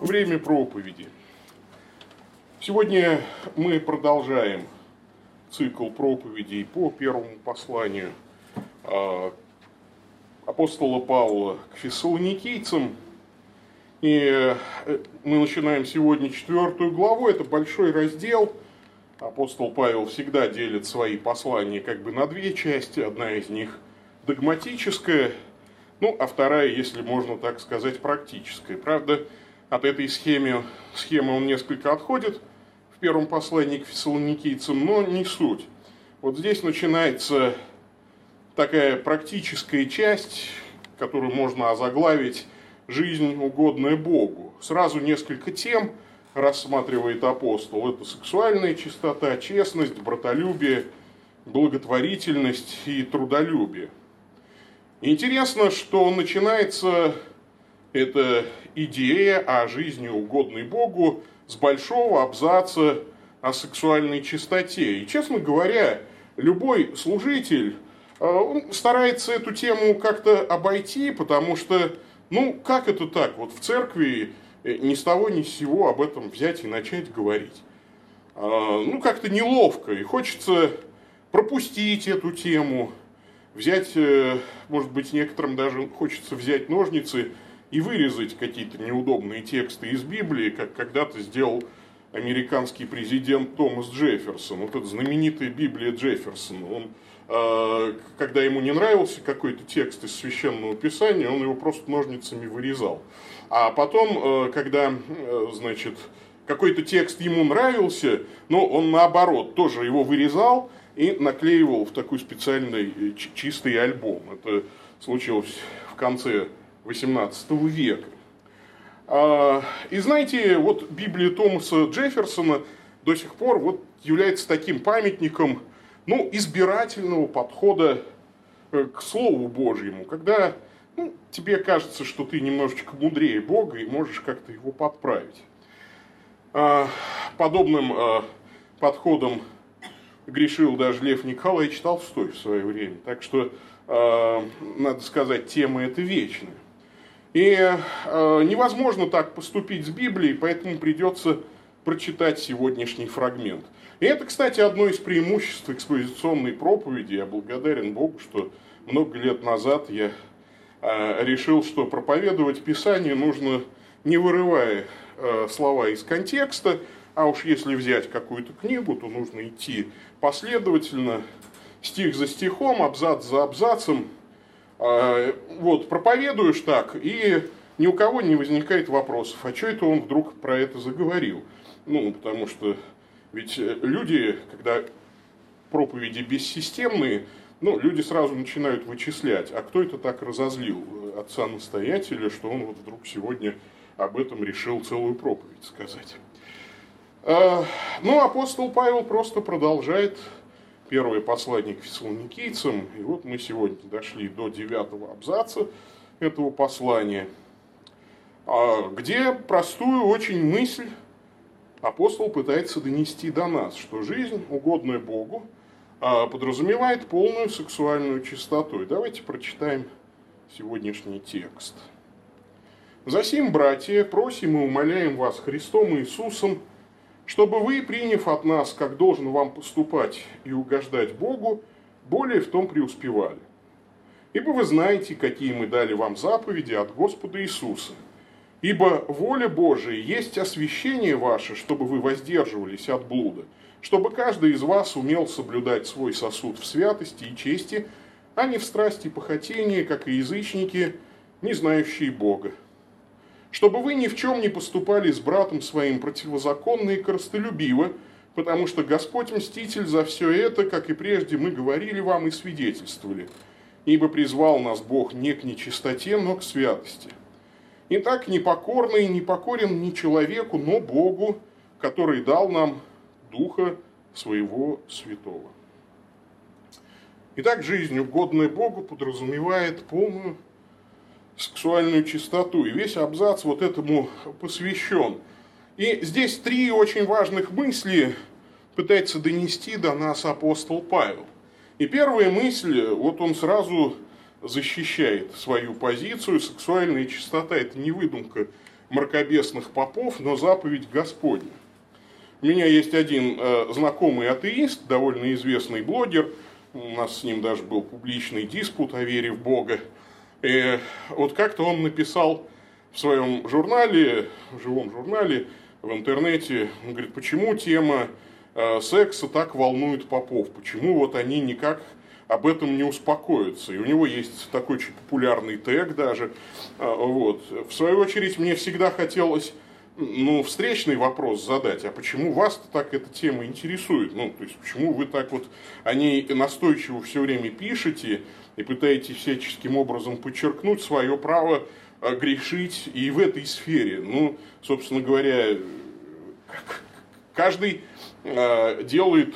Время проповеди. Сегодня мы продолжаем цикл проповедей по первому посланию а, апостола Павла к фессалоникийцам. И э, мы начинаем сегодня четвертую главу, это большой раздел. Апостол Павел всегда делит свои послания как бы на две части. Одна из них догматическая, ну, а вторая, если можно так сказать, практическая. Правда, от этой схемы, схемы он несколько отходит в первом послании к фессалоникийцам, но не суть. Вот здесь начинается такая практическая часть, которую можно озаглавить «Жизнь, угодная Богу». Сразу несколько тем рассматривает апостол. Это сексуальная чистота, честность, братолюбие, благотворительность и трудолюбие. Интересно, что начинается эта идея о жизни, угодной Богу, с большого абзаца о сексуальной чистоте. И, честно говоря, любой служитель э, он старается эту тему как-то обойти, потому что, ну, как это так? Вот в церкви ни с того ни с сего об этом взять и начать говорить. А, ну, как-то неловко, и хочется пропустить эту тему, взять, э, может быть, некоторым даже хочется взять ножницы и вырезать какие-то неудобные тексты из Библии, как когда-то сделал американский президент Томас Джефферсон. Вот эта знаменитая Библия Джефферсона. Он, э, когда ему не нравился какой-то текст из Священного Писания, он его просто ножницами вырезал. А потом, э, когда, э, значит, какой-то текст ему нравился, но он наоборот тоже его вырезал и наклеивал в такой специальный чистый альбом. Это случилось в конце XVIII века. А, и знаете, вот Библия Томаса Джефферсона до сих пор вот является таким памятником ну, избирательного подхода э, к Слову Божьему, когда ну, тебе кажется, что ты немножечко мудрее Бога и можешь как-то его подправить. А, подобным а, подходом грешил даже Лев Николаевич Толстой в свое время. Так что, надо сказать, тема эта вечная. И невозможно так поступить с Библией, поэтому придется прочитать сегодняшний фрагмент. И это, кстати, одно из преимуществ экспозиционной проповеди. Я благодарен Богу, что много лет назад я решил, что проповедовать Писание нужно не вырывая э, слова из контекста, а уж если взять какую-то книгу, то нужно идти последовательно, стих за стихом, абзац за абзацем, а, вот, проповедуешь так, и ни у кого не возникает вопросов, а что это он вдруг про это заговорил? Ну, потому что ведь э, люди, когда проповеди бессистемные, ну, люди сразу начинают вычислять, а кто это так разозлил отца-настоятеля, что он вот вдруг сегодня об этом решил целую проповедь сказать. А, ну, апостол Павел просто продолжает первое послание к фессалоникийцам. И вот мы сегодня дошли до девятого абзаца этого послания, а, где простую очень мысль апостол пытается донести до нас, что жизнь, угодная Богу, подразумевает полную сексуальную чистоту. И давайте прочитаем сегодняшний текст. «Засим, братья, просим и умоляем вас Христом Иисусом, чтобы вы, приняв от нас, как должен вам поступать и угождать Богу, более в том преуспевали. Ибо вы знаете, какие мы дали вам заповеди от Господа Иисуса. Ибо воля Божия есть освящение ваше, чтобы вы воздерживались от блуда, чтобы каждый из вас умел соблюдать свой сосуд в святости и чести, а не в страсти и похотении, как и язычники, не знающие Бога чтобы вы ни в чем не поступали с братом своим противозаконно и коростолюбиво, потому что Господь мститель за все это, как и прежде мы говорили вам и свидетельствовали, ибо призвал нас Бог не к нечистоте, но к святости. Итак, непокорный не покорен не человеку, но Богу, который дал нам Духа Своего Святого. Итак, жизнь, угодная Богу, подразумевает полную сексуальную чистоту. И весь абзац вот этому посвящен. И здесь три очень важных мысли пытается донести до нас апостол Павел. И первая мысль, вот он сразу защищает свою позицию. Сексуальная чистота – это не выдумка мракобесных попов, но заповедь Господня. У меня есть один э, знакомый атеист, довольно известный блогер, у нас с ним даже был публичный диспут о вере в Бога. И вот как-то он написал в своем журнале, в живом журнале, в интернете, он говорит, почему тема э, секса так волнует попов, почему вот они никак об этом не успокоятся. И у него есть такой очень популярный тег даже. А, вот. В свою очередь, мне всегда хотелось ну, встречный вопрос задать, а почему вас-то так эта тема интересует? Ну, то есть, почему вы так вот о ней настойчиво все время пишете и пытаетесь всяческим образом подчеркнуть свое право а, грешить и в этой сфере? Ну, собственно говоря, каждый а, делает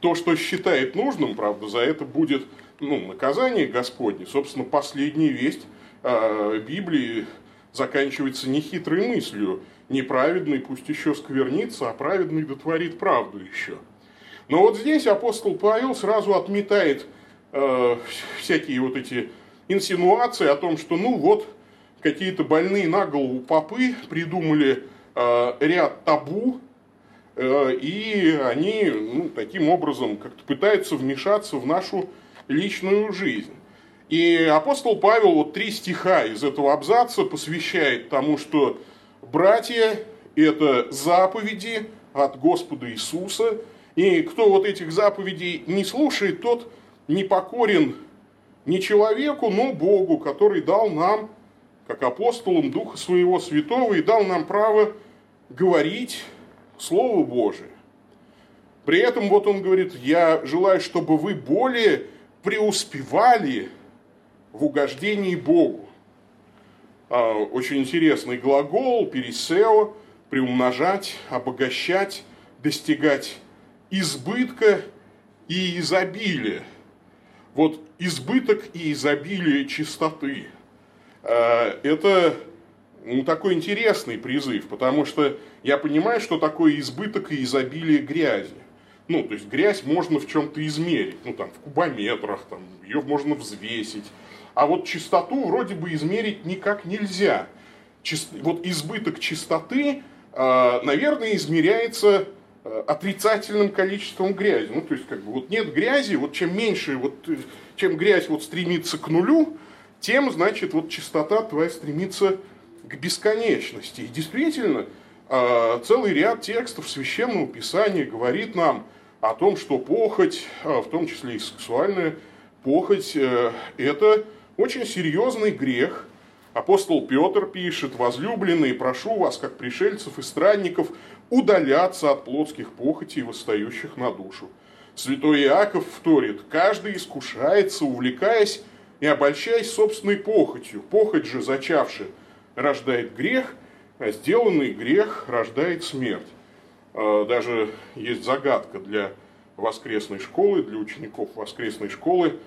то, что считает нужным, правда, за это будет ну, наказание Господне. Собственно, последняя весть э, Библии заканчивается нехитрой мыслью. Неправедный пусть еще сквернится, а праведный дотворит правду еще. Но вот здесь апостол Павел сразу отметает э, всякие вот эти инсинуации о том, что ну вот какие-то больные на голову попы придумали э, ряд табу, Э, и они ну, таким образом как-то пытаются вмешаться в нашу личную жизнь. И апостол Павел вот три стиха из этого абзаца посвящает тому, что братья – это заповеди от Господа Иисуса, и кто вот этих заповедей не слушает, тот не покорен не человеку, но Богу, который дал нам, как апостолам Духа Своего Святого, и дал нам право говорить Слово Божие. При этом вот он говорит, я желаю, чтобы вы более преуспевали в угождении Богу. А, очень интересный глагол, пересео, приумножать, обогащать, достигать избытка и изобилия. Вот избыток и изобилие чистоты. А, это ну, такой интересный призыв, потому что я понимаю, что такое избыток и изобилие грязи. Ну, то есть грязь можно в чем-то измерить, ну там в кубометрах, там, ее можно взвесить. А вот чистоту вроде бы измерить никак нельзя. Чист... Вот избыток чистоты, а, наверное, измеряется а, отрицательным количеством грязи. Ну, то есть, как бы, вот нет грязи, вот чем меньше, вот, э, чем грязь вот стремится к нулю, тем, значит, вот чистота твоя стремится к бесконечности. И действительно, а, целый ряд текстов Священного Писания говорит нам о том, что похоть, а, в том числе и сексуальная похоть, э, это очень серьезный грех. Апостол Петр пишет, возлюбленные, прошу вас, как пришельцев и странников, удаляться от плотских похотей, восстающих на душу. Святой Иаков вторит, каждый искушается, увлекаясь и обольщаясь собственной похотью. Похоть же, зачавшая рождает грех, а сделанный грех рождает смерть. А, даже есть загадка для воскресной школы, для учеников воскресной школы.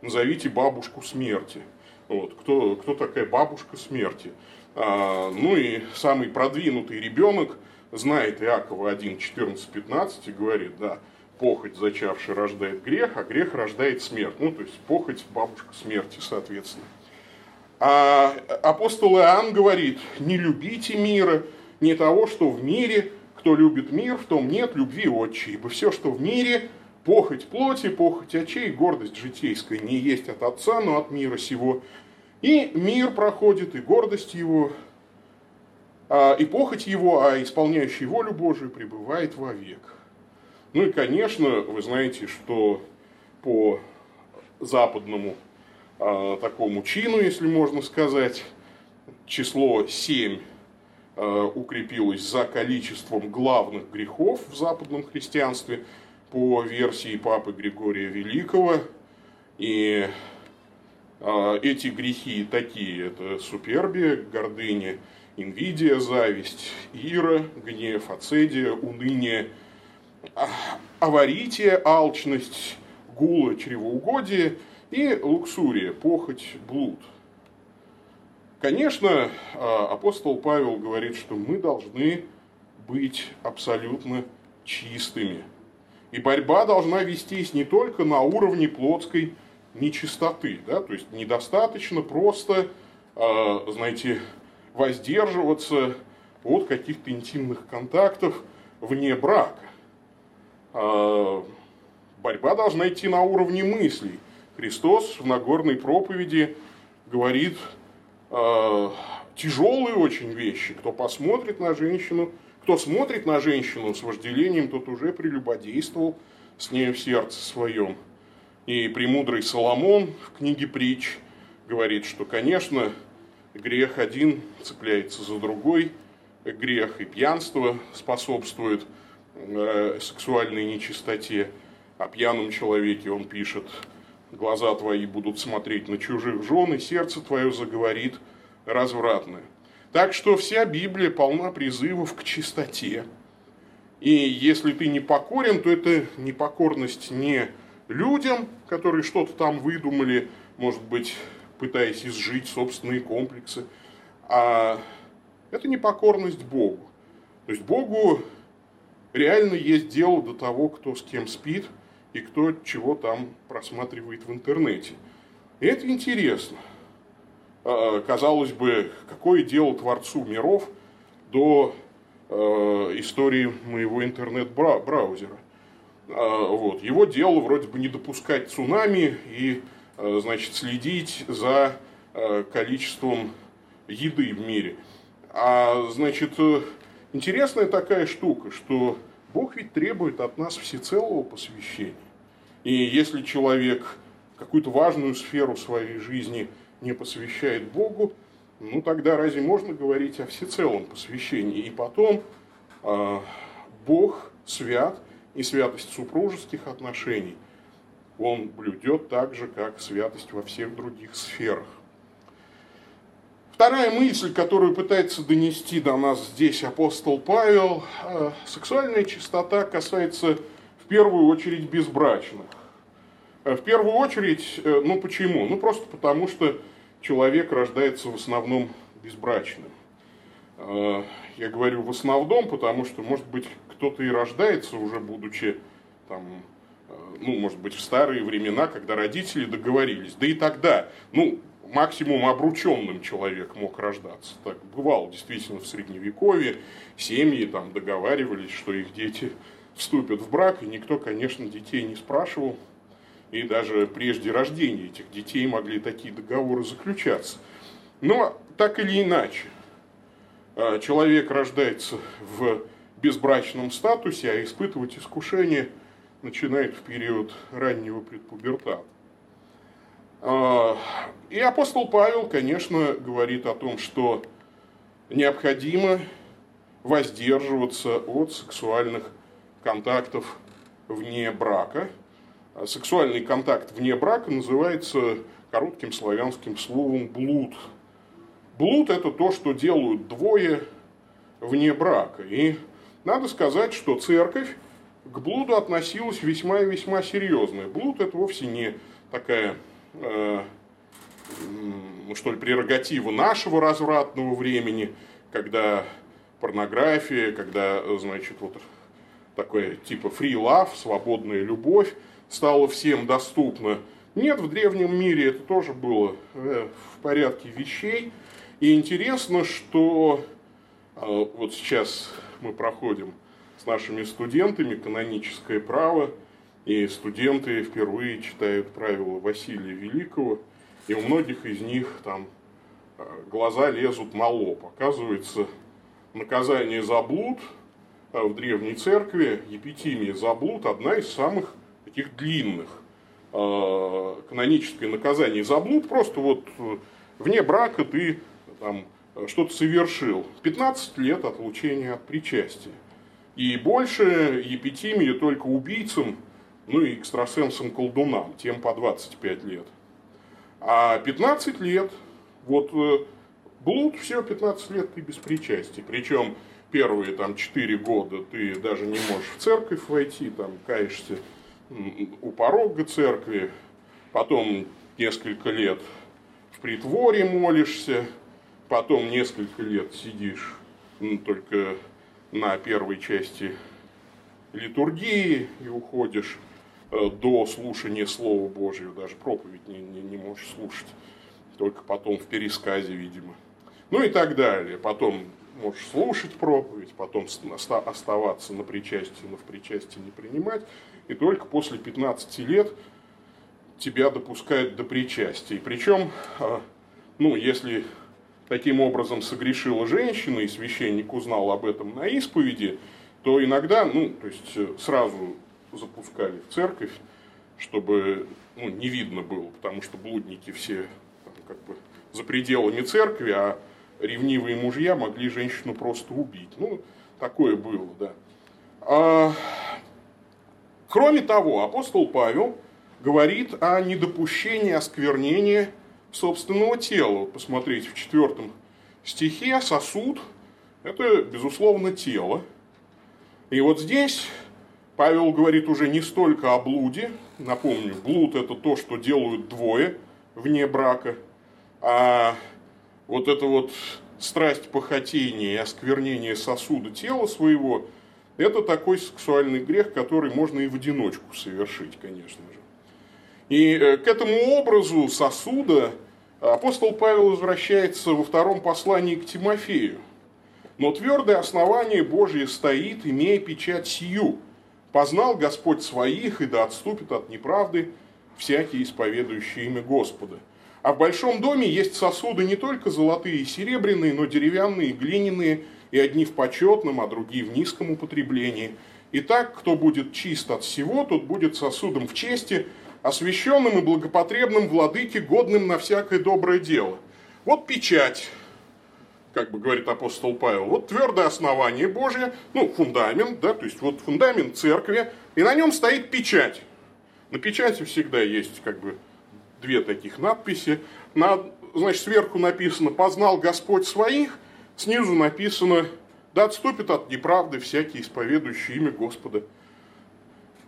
А, назовите бабушку смерти. Вот. Кто, кто такая бабушка смерти? Ну и самый продвинутый ребенок знает Иакова 1, 14, 15 и говорит, да, похоть, зачавший, рождает грех, а грех рождает смерть. Ну, то есть похоть, бабушка смерти, соответственно. А апостол Иоанн говорит, не любите мира, не того, что в мире, кто любит мир, в том нет любви отчи, ибо все, что в мире, похоть плоти, похоть очей, гордость житейская не есть от Отца, но от мира сего. И мир проходит, и гордость его, а, и похоть его, а исполняющий волю Божию пребывает вовек. Ну и, конечно, вы знаете, что по западному э, такому чину, если можно сказать. Число 7 э, укрепилось за количеством главных грехов в западном христианстве по версии папы Григория Великого. И э, эти грехи такие, это супербия, гордыня, инвидия, зависть, ира, гнев, ацедия, уныние, аварития, алчность, гула, чревоугодие – и луксурия, похоть, блуд. Конечно, а, апостол Павел говорит, что мы должны быть абсолютно чистыми. И борьба должна вестись не только на уровне плотской нечистоты. Да? То есть недостаточно просто, э, знаете, воздерживаться от каких-то интимных контактов вне брака. Э, борьба должна идти на уровне мыслей. Христос в Нагорной проповеди говорит э, тяжелые очень вещи. Кто посмотрит на женщину, кто смотрит на женщину с вожделением, тот уже прелюбодействовал с ней в сердце своем. И премудрый Соломон в книге притч говорит, что, конечно, грех один цепляется за другой, грех и пьянство способствует э, сексуальной нечистоте, о пьяном человеке он пишет, глаза твои будут смотреть на чужих жен, и сердце твое заговорит развратное. Так что вся Библия полна призывов к чистоте. И если ты не покорен, то это непокорность не людям, которые что-то там выдумали, может быть, пытаясь изжить собственные комплексы, а это непокорность Богу. То есть Богу реально есть дело до того, кто с кем спит и кто чего там просматривает в интернете. И это интересно. А, казалось бы, какое дело Творцу миров до э, истории моего интернет-браузера. А, вот. Его дело вроде бы не допускать цунами и э, значит, следить за э, количеством еды в мире. А значит, интересная такая штука, что Бог ведь требует от нас всецелого посвящения. И если человек какую-то важную сферу своей жизни не посвящает Богу, ну тогда разве можно говорить о всецелом посвящении? И потом э, Бог свят, и святость супружеских отношений он блюдет так же, как святость во всех других сферах. Вторая мысль, которую пытается донести до нас здесь апостол Павел, э, сексуальная чистота касается в первую очередь безбрачных. Э, в первую очередь, э, ну почему? Ну просто потому, что человек рождается в основном безбрачным. Я говорю в основном, потому что, может быть, кто-то и рождается уже будучи там, э, ну, может быть, в старые времена, когда родители договорились. Да и тогда, ну, максимум обрученным человек мог рождаться. Так бывало действительно в Средневековье. Семьи там договаривались, что их дети вступят в брак, и никто, конечно, детей не спрашивал. И даже прежде рождения этих детей могли такие договоры заключаться. Но так или иначе, э, человек рождается в безбрачном статусе, а испытывать искушение начинает в период раннего предпубертата. А, и апостол Павел, конечно, говорит о том, что необходимо воздерживаться от сексуальных контактов вне брака. А сексуальный контакт вне брака называется коротким славянским словом блуд. Блуд – это то, что делают двое вне брака. И надо сказать, что церковь к блуду относилась весьма и весьма серьезно. Блуд это вовсе не такая, э, что ли, прерогатива нашего развратного времени, когда порнография, когда, значит, вот такое типа free love, свободная любовь стала всем доступна. Нет, в древнем мире это тоже было э, в порядке вещей. И интересно, что э, вот сейчас мы проходим с нашими студентами каноническое право, и студенты впервые читают правила Василия Великого, и у многих из них там э, глаза лезут на лоб. Оказывается, наказание за блуд в Древней Церкви, епитимия за блуд, одна из самых таких длинных. Э, каноническое наказание за блуд, просто вот вне брака ты там что-то совершил. 15 лет отлучения от причастия. И больше епитимия только убийцам, ну и экстрасенсам-колдунам, тем по 25 лет. А 15 лет, вот э, блуд, все, 15 лет ты без причастия. Причем первые там 4 года ты даже не можешь в церковь войти, там каешься у порога церкви, потом несколько лет в притворе молишься, потом несколько лет сидишь ну, только на первой части литургии и уходишь э, до слушания Слова Божьего, даже проповедь не, не, не можешь слушать, только потом в пересказе, видимо. Ну и так далее. Потом можешь слушать проповедь, потом оставаться на причастии, но в причастии не принимать. И только после 15 лет тебя допускают до причастия. Причем, а, ну, если таким образом согрешила женщина, и священник узнал об этом на исповеди, то иногда, ну, то есть э, сразу запускали в церковь, чтобы ну, не видно было, потому что блудники все там, как бы за пределами церкви, а ревнивые мужья могли женщину просто убить. Ну, такое было, да. А, кроме того, апостол Павел говорит о недопущении осквернения собственного тела. Вот посмотрите, в четвертом стихе сосуд – это, безусловно, тело. И вот здесь Павел говорит уже не столько о блуде, напомню, блуд – это то, что делают двое вне брака, а вот это вот страсть похотения и осквернение сосуда тела своего, это такой сексуальный грех, который можно и в одиночку совершить, конечно же. И э, к этому образу сосуда апостол Павел возвращается во втором послании к Тимофею. Но твердое основание Божье стоит, имея печать сию. Познал Господь своих, и да отступит от неправды всякий исповедующий имя Господа. А в большом доме есть сосуды не только золотые и серебряные, но деревянные глиняные, и одни в почетном, а другие в низком употреблении. И так, кто будет чист от всего, тот будет сосудом в чести, освященным и благопотребным владыке, годным на всякое доброе дело. Вот печать, как бы говорит апостол Павел, вот твердое основание Божье, ну, фундамент, да, то есть вот фундамент церкви, и на нем стоит печать. На печати всегда есть как бы две таких надписи. На, значит, сверху написано «Познал Господь своих», снизу написано «Да отступит от неправды всякий исповедующий имя Господа».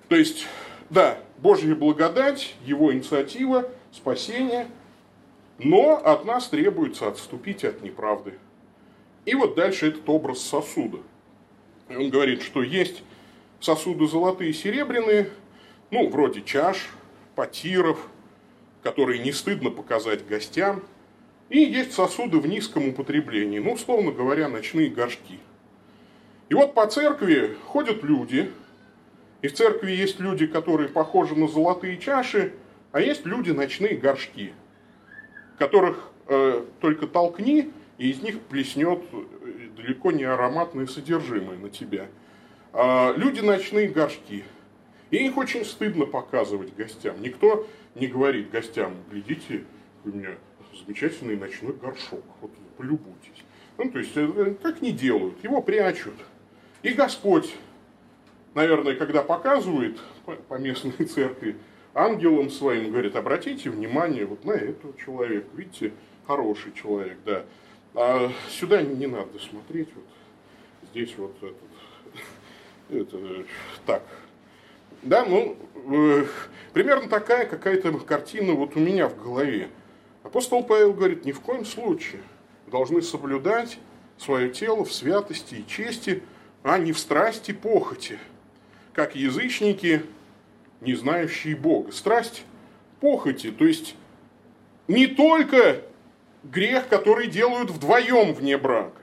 То есть, да, Божья благодать, Его инициатива, спасение, но от нас требуется отступить от неправды. И вот дальше этот образ сосуда. Он говорит, что есть сосуды золотые и серебряные, ну, вроде чаш, потиров, которые не стыдно показать гостям, и есть сосуды в низком употреблении, ну, условно говоря, ночные горшки. И вот по церкви ходят люди, и в церкви есть люди, которые похожи на золотые чаши, а есть люди ночные горшки, которых э, только толкни, и из них плеснет э, далеко не ароматное содержимое на тебя. А люди ночные горшки. И их очень стыдно показывать гостям. Никто не говорит гостям, глядите, у меня замечательный ночной горшок, вот полюбуйтесь. Ну, то есть, э, как не делают, его прячут. И Господь, наверное, когда показывает по местной церкви ангелам своим, говорит, обратите внимание вот на этого человека, видите, хороший человек, да. А сюда не надо смотреть, вот здесь вот этот, это, так, да, ну, э, примерно такая какая-то картина вот у меня в голове. Апостол Павел говорит, ни в коем случае должны соблюдать свое тело в святости и чести, а не в страсти похоти, как язычники, не знающие Бога. Страсть похоти, то есть не только грех, который делают вдвоем вне брака,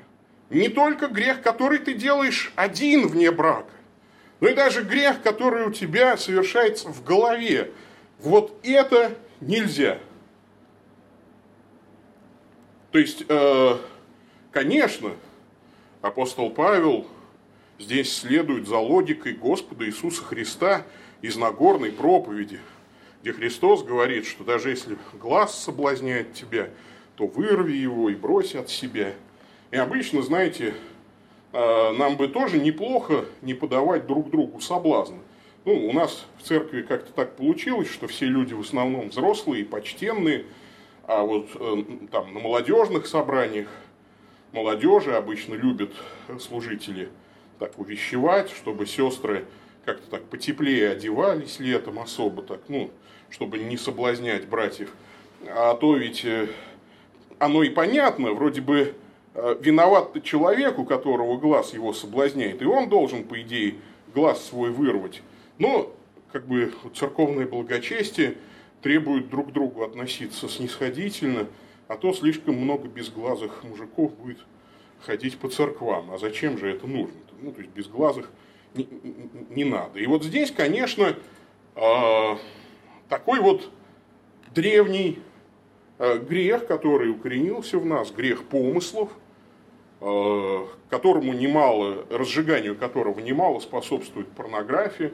не только грех, который ты делаешь один вне брака, но и даже грех, который у тебя совершается в голове. Вот это нельзя. То есть, э, конечно, апостол Павел здесь следует за логикой Господа Иисуса Христа из Нагорной проповеди, где Христос говорит, что даже если глаз соблазняет тебя, то вырви его и брось от себя. И обычно, знаете, нам бы тоже неплохо не подавать друг другу соблазны. Ну, у нас в церкви как-то так получилось, что все люди в основном взрослые, почтенные, а вот э, там на молодежных собраниях молодежи обычно любят служители так увещевать, чтобы сестры как-то так потеплее одевались летом особо так, ну, чтобы не соблазнять братьев. А то ведь э, оно и понятно, вроде бы виноват человек, у которого глаз его соблазняет, и он должен, по идее, глаз свой вырвать. Но как бы церковное благочестие требует друг к другу относиться снисходительно, а то слишком много безглазых мужиков будет ходить по церквам. А зачем же это нужно? Ну, то есть безглазых не, не надо. И вот здесь, конечно, э, такой вот древний э, грех, который укоренился в нас, грех помыслов, э, которому немало, разжиганию которого немало способствует порнография,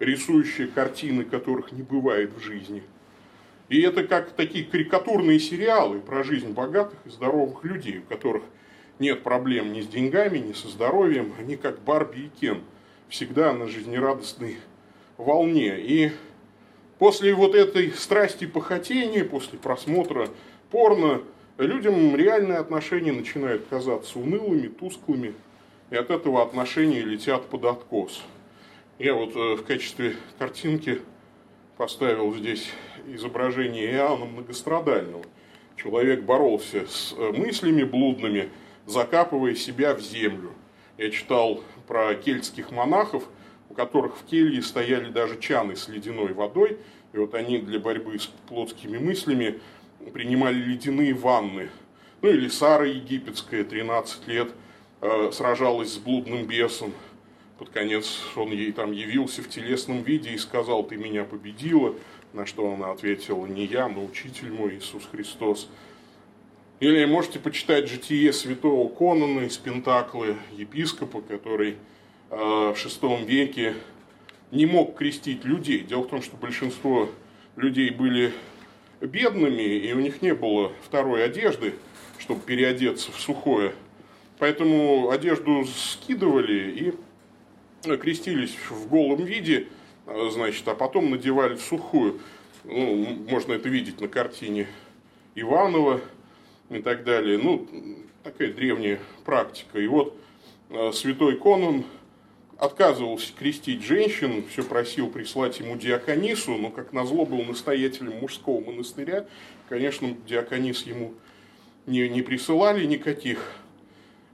рисующие картины, которых не бывает в жизни. И это как такие карикатурные сериалы про жизнь богатых и здоровых людей, у которых нет проблем ни с деньгами, ни со здоровьем. Они как Барби и Кен, всегда на жизнерадостной волне. И после вот этой страсти похотения, после просмотра порно, людям реальные отношения начинают казаться унылыми, тусклыми, и от этого отношения летят под откос. Я вот э, в качестве картинки поставил здесь изображение Иоанна Многострадального. Человек боролся с э, мыслями блудными, закапывая себя в землю. Я читал про кельтских монахов, у которых в келье стояли даже чаны с ледяной водой, и вот они для борьбы с плотскими мыслями принимали ледяные ванны. Ну или Сара египетская, 13 лет, э, сражалась с блудным бесом, под конец он ей там явился в телесном виде и сказал, ты меня победила, на что она ответила, не я, но учитель мой Иисус Христос. Или можете почитать житие святого Конона из Пентаклы, епископа, который э, в VI веке не мог крестить людей. Дело в том, что большинство людей были бедными, и у них не было второй одежды, чтобы переодеться в сухое. Поэтому одежду скидывали и крестились в голом виде, а, значит, а потом надевали в сухую. Ну, можно это видеть на картине Иванова и так далее. Ну, такая древняя практика. И вот а, святой Конун отказывался крестить женщин, все просил прислать ему диаконису, но, как назло, был настоятелем мужского монастыря. Конечно, диаконис ему не, не присылали никаких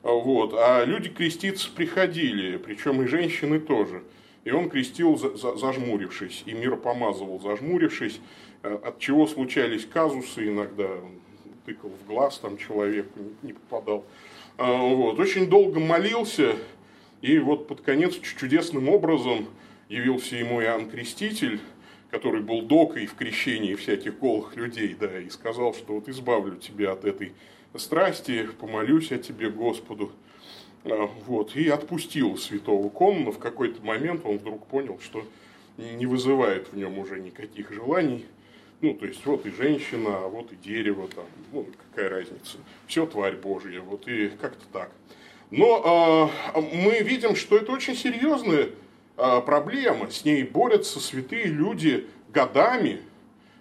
вот. А люди креститься приходили, причем и женщины тоже. И он крестил, зажмурившись, и мир помазывал, зажмурившись, э, от чего случались казусы иногда. Он тыкал в глаз там человеку, не попадал. А, вот. Очень долго молился, и вот под конец чудесным образом явился ему Иоанн Креститель, который был докой в крещении всяких голых людей, да, и сказал, что вот избавлю тебя от этой страсти, помолюсь о тебе Господу. А, вот, и отпустил святого Конна. В какой-то момент он вдруг понял, что не вызывает в нем уже никаких желаний. Ну, то есть, вот и женщина, а вот и дерево, там, ну, какая разница. Все тварь Божья, вот и как-то так. Но э, мы видим, что это очень серьезная э, проблема. С ней борются святые люди годами.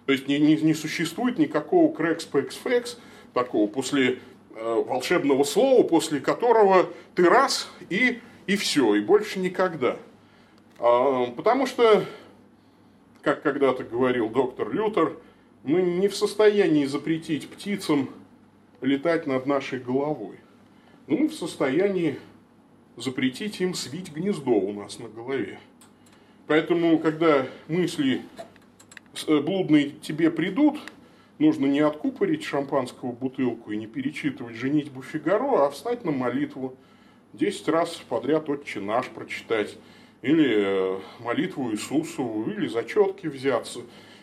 То есть не, не, не существует никакого крэкс пэкс такого после э, волшебного слова, после которого ты раз и, и все, и больше никогда. А, потому что, как когда-то говорил доктор Лютер, мы не в состоянии запретить птицам летать над нашей головой. Но мы в состоянии запретить им свить гнездо у нас на голове. Поэтому, когда мысли э, блудные тебе придут, нужно не откупорить шампанского бутылку и не перечитывать «Женитьбу Фигаро», а встать на молитву, десять раз подряд «Отче наш» прочитать, или э, молитву Иисусу, или зачетки взяться,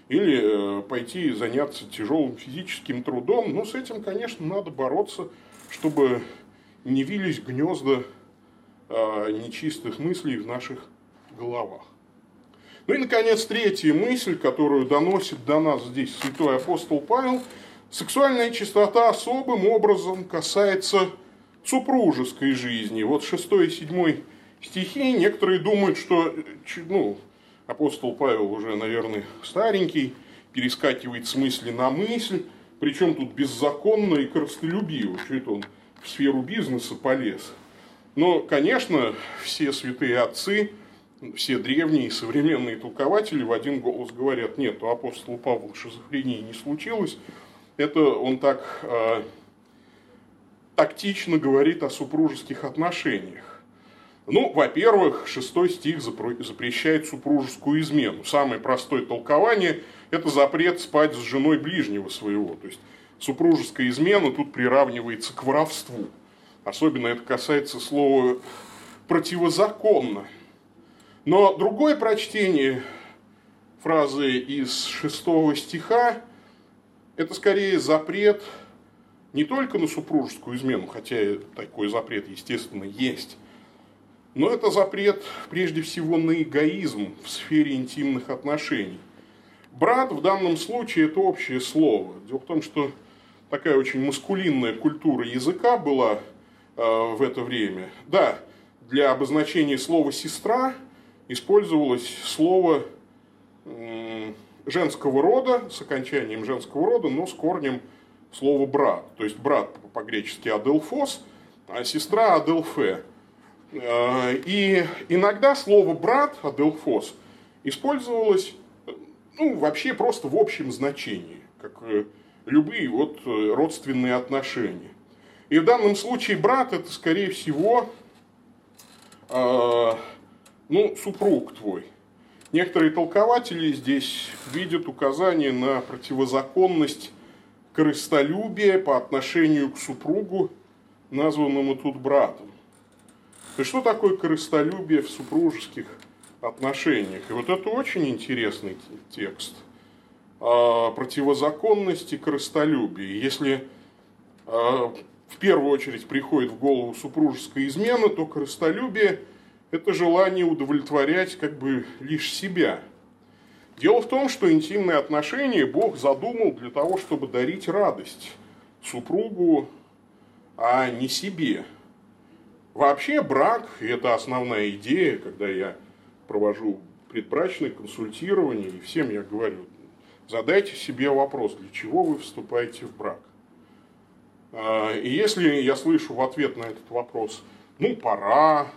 или э, пойти заняться тяжелым физическим трудом. Но с этим, конечно, надо бороться, чтобы не вились гнезда э, нечистых мыслей в наших головах. Ну и, наконец, третья мысль, которую доносит до нас здесь святой апостол Павел. Сексуальная чистота особым образом касается супружеской жизни. Вот 6 и 7 стихи, некоторые думают, что ну, апостол Павел уже, наверное, старенький, перескакивает с мысли на мысль, причем тут беззаконно и коростолюбиво, что это он в сферу бизнеса полез. Но, конечно, все святые отцы – все древние и современные толкователи в один голос говорят, нет, у апостола Павла шизофрении не случилось. Это он так э, тактично говорит о супружеских отношениях. Ну, во-первых, шестой стих запрещает супружескую измену. Самое простое толкование – это запрет спать с женой ближнего своего. То есть, супружеская измена тут приравнивается к воровству. Особенно это касается слова «противозаконно». Но другое прочтение фразы из шестого стиха – это скорее запрет не только на супружескую измену, хотя такой запрет, естественно, есть, но это запрет прежде всего на эгоизм в сфере интимных отношений. Брат в данном случае это общее слово. Дело в том, что такая очень маскулинная культура языка была э, в это время. Да, для обозначения слова «сестра» использовалось слово женского рода, с окончанием женского рода, но с корнем слова брат. То есть брат по-гречески аделфос, а сестра аделфе. Э, и иногда слово брат, аделфос, использовалось ну, вообще просто в общем значении, как э, любые вот э, родственные отношения. И в данном случае брат это, скорее всего, ну, супруг твой. Некоторые толкователи здесь видят указание на противозаконность корыстолюбия по отношению к супругу, названному тут братом. То что такое корыстолюбие в супружеских отношениях? И вот это очень интересный текст противозаконности корыстолюбия. Если а, в первую очередь приходит в голову супружеская измена, то корыстолюбие – это желание удовлетворять как бы лишь себя. Дело в том, что интимные отношения Бог задумал для того, чтобы дарить радость супругу, а не себе. Вообще брак, это основная идея, когда я провожу предбрачное консультирование, и всем я говорю, задайте себе вопрос, для чего вы вступаете в брак. А, и если я слышу в ответ на этот вопрос, ну, пора,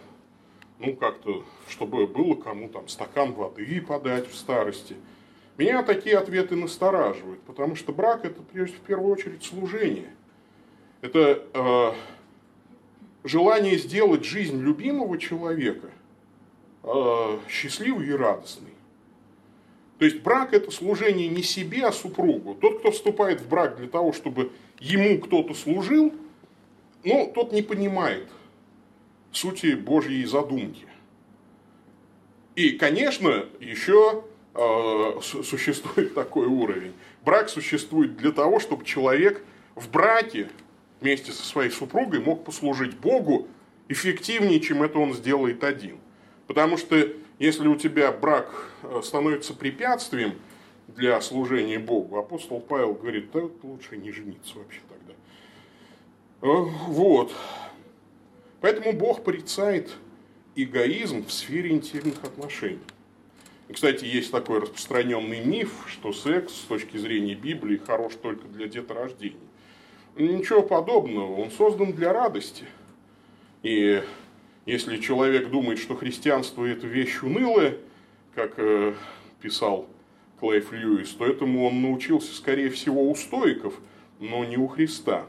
ну, как-то, чтобы было кому там стакан воды подать в старости. Меня такие ответы настораживают, потому что брак это прежде в первую очередь служение. Это э, желание сделать жизнь любимого человека э, счастливой и радостной. То есть брак это служение не себе, а супругу. Тот, кто вступает в брак для того, чтобы ему кто-то служил, ну, тот не понимает, сути Божьей задумки. И, конечно, еще э, существует такой уровень. Брак существует для того, чтобы человек в браке вместе со своей супругой мог послужить Богу эффективнее, чем это он сделает один. Потому что если у тебя брак э, становится препятствием для служения Богу, апостол Павел говорит, да лучше не жениться вообще тогда. Э, вот. Поэтому Бог порицает эгоизм в сфере интимных отношений. И, кстати, есть такой распространенный миф, что секс с точки зрения Библии хорош только для деторождения. Ничего подобного, он создан для радости. И если человек думает, что христианство это вещь унылая, как э, писал Клейф Льюис, то этому он научился, скорее всего, у стоиков, но не у Христа.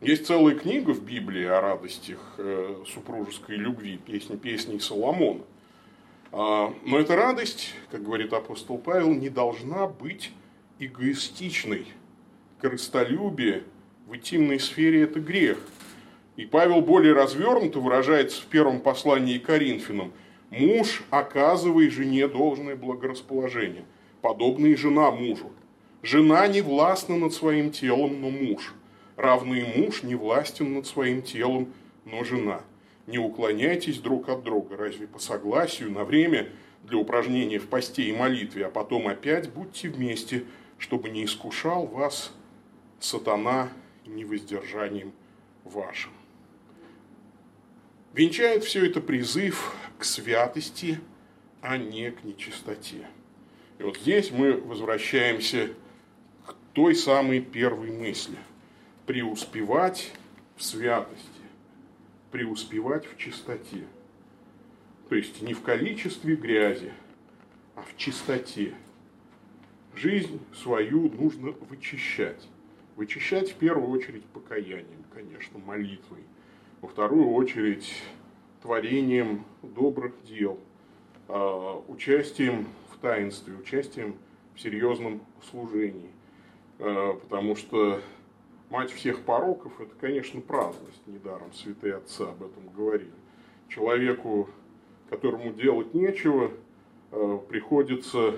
Есть целая книга в Библии о радостях э, супружеской любви, песни песней Соломона. А, но эта радость, как говорит апостол Павел, не должна быть эгоистичной. Корыстолюбие в интимной сфере – это грех. И Павел более развернуто выражается в первом послании к Коринфянам. «Муж, оказывай жене должное благорасположение, подобно и жена мужу. Жена не властна над своим телом, но муж – равный муж не властен над своим телом, но жена. Не уклоняйтесь друг от друга, разве по согласию на время для упражнения в посте и молитве, а потом опять будьте вместе, чтобы не искушал вас сатана невоздержанием вашим. Венчает все это призыв к святости, а не к нечистоте. И вот здесь мы возвращаемся к той самой первой мысли – преуспевать в святости, преуспевать в чистоте. То есть не в количестве грязи, а в чистоте. Жизнь свою нужно вычищать. Вычищать в первую очередь покаянием, конечно, молитвой. Во вторую очередь творением добрых дел, а, участием в таинстве, участием в серьезном служении. А, потому что мать всех пороков – это, конечно, праздность. Недаром святые отцы об этом говорили. Человеку, которому делать нечего, а, приходится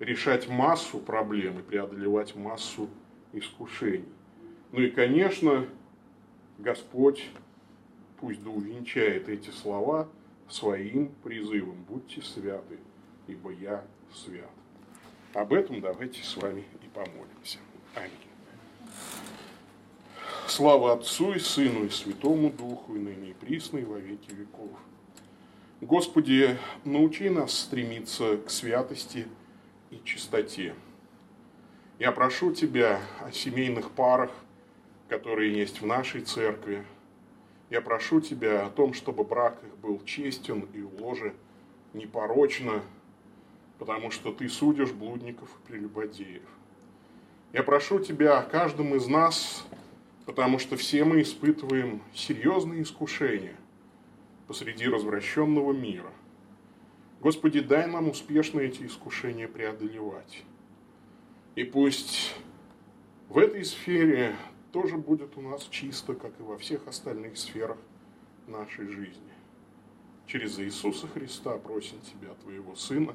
решать массу проблем и преодолевать массу искушений. Ну и, конечно, Господь пусть да увенчает эти слова своим призывом «Будьте святы, ибо я свят». Об этом давайте с вами и помолимся. Аминь. Слава Отцу и Сыну и Святому Духу, и ныне и присно, и во веки веков. Господи, научи нас стремиться к святости и чистоте. Я прошу Тебя о семейных парах, которые есть в нашей церкви. Я прошу Тебя о том, чтобы брак их был честен и в ложе непорочно, потому что Ты судишь блудников и прелюбодеев. Я прошу Тебя о каждом из нас, потому что все мы испытываем серьезные искушения посреди развращенного мира. Господи, дай нам успешно эти искушения преодолевать. И пусть в этой сфере тоже будет у нас чисто, как и во всех остальных сферах нашей жизни. Через Иисуса Христа просим Тебя, Твоего Сына,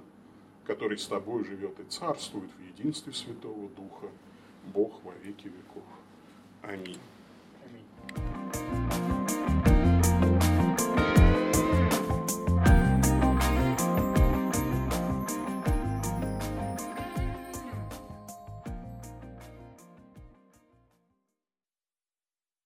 который с Тобой живет и царствует в единстве Святого Духа, Бог во веки веков. Аминь. Аминь.